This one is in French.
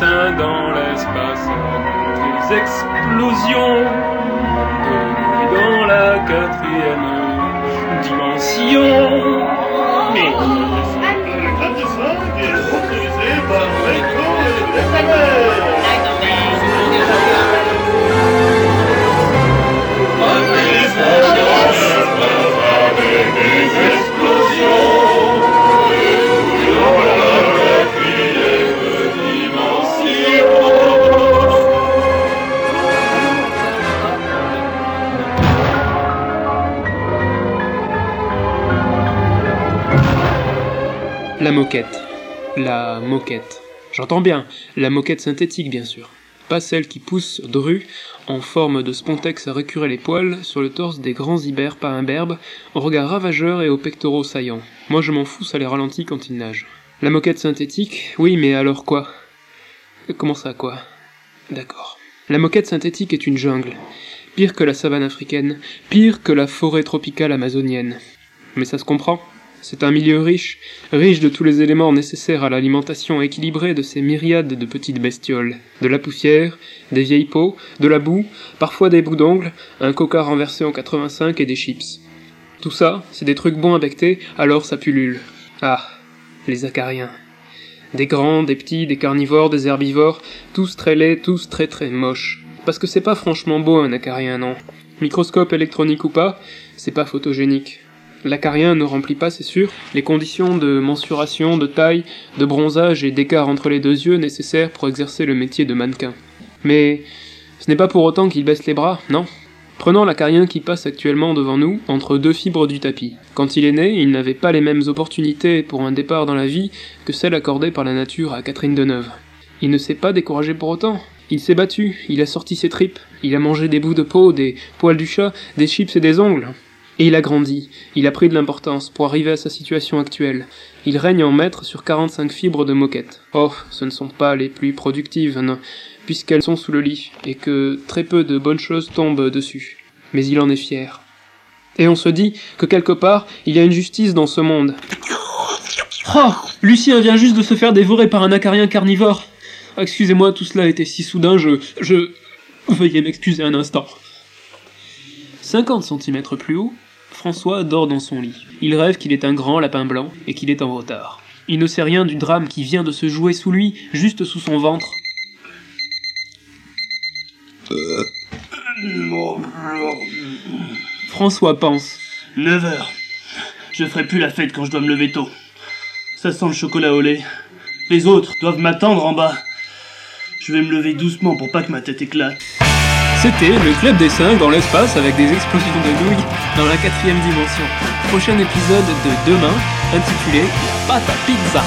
dans l'espace. Des explosions de dans la quatrième dimension. La moquette. La moquette. J'entends bien, la moquette synthétique bien sûr. Pas celle qui pousse dru, en forme de spontex à récurer les poils, sur le torse des grands ibères pas imberbes, au regard ravageur et aux pectoraux saillants. Moi je m'en fous, ça les ralentit quand ils nagent. La moquette synthétique, oui mais alors quoi? Comment ça quoi? D'accord. La moquette synthétique est une jungle. Pire que la savane africaine, pire que la forêt tropicale amazonienne. Mais ça se comprend? C'est un milieu riche, riche de tous les éléments nécessaires à l'alimentation équilibrée de ces myriades de petites bestioles. De la poussière, des vieilles peaux, de la boue, parfois des bouts d'ongles, un coca renversé en 85 et des chips. Tout ça, c'est des trucs bons à alors ça pullule. Ah, les acariens. Des grands, des petits, des carnivores, des herbivores, tous très laids, tous très très moches. Parce que c'est pas franchement beau un acarien, non. Microscope électronique ou pas, c'est pas photogénique. L'acarien ne remplit pas, c'est sûr, les conditions de mensuration, de taille, de bronzage et d'écart entre les deux yeux nécessaires pour exercer le métier de mannequin. Mais ce n'est pas pour autant qu'il baisse les bras, non? Prenons l'acarien qui passe actuellement devant nous, entre deux fibres du tapis. Quand il est né, il n'avait pas les mêmes opportunités pour un départ dans la vie que celles accordées par la nature à Catherine Deneuve. Il ne s'est pas découragé pour autant. Il s'est battu, il a sorti ses tripes, il a mangé des bouts de peau, des poils du chat, des chips et des ongles. Et il a grandi, il a pris de l'importance pour arriver à sa situation actuelle. Il règne en maître sur 45 fibres de moquette. Oh, ce ne sont pas les plus productives, non, puisqu'elles sont sous le lit, et que très peu de bonnes choses tombent dessus. Mais il en est fier. Et on se dit que quelque part, il y a une justice dans ce monde. Oh Lucien vient juste de se faire dévorer par un acarien carnivore. Excusez-moi, tout cela était si soudain, je... je... Veuillez m'excuser un instant. 50 cm plus haut, François dort dans son lit. Il rêve qu'il est un grand lapin blanc et qu'il est en retard. Il ne sait rien du drame qui vient de se jouer sous lui, juste sous son ventre. François pense. 9 heures. Je ferai plus la fête quand je dois me lever tôt. Ça sent le chocolat au lait. Les autres doivent m'attendre en bas. Je vais me lever doucement pour pas que ma tête éclate. C'était le Club des 5 dans l'espace avec des explosions de nouilles dans la quatrième dimension. Prochain épisode de demain intitulé La pâte à pizza.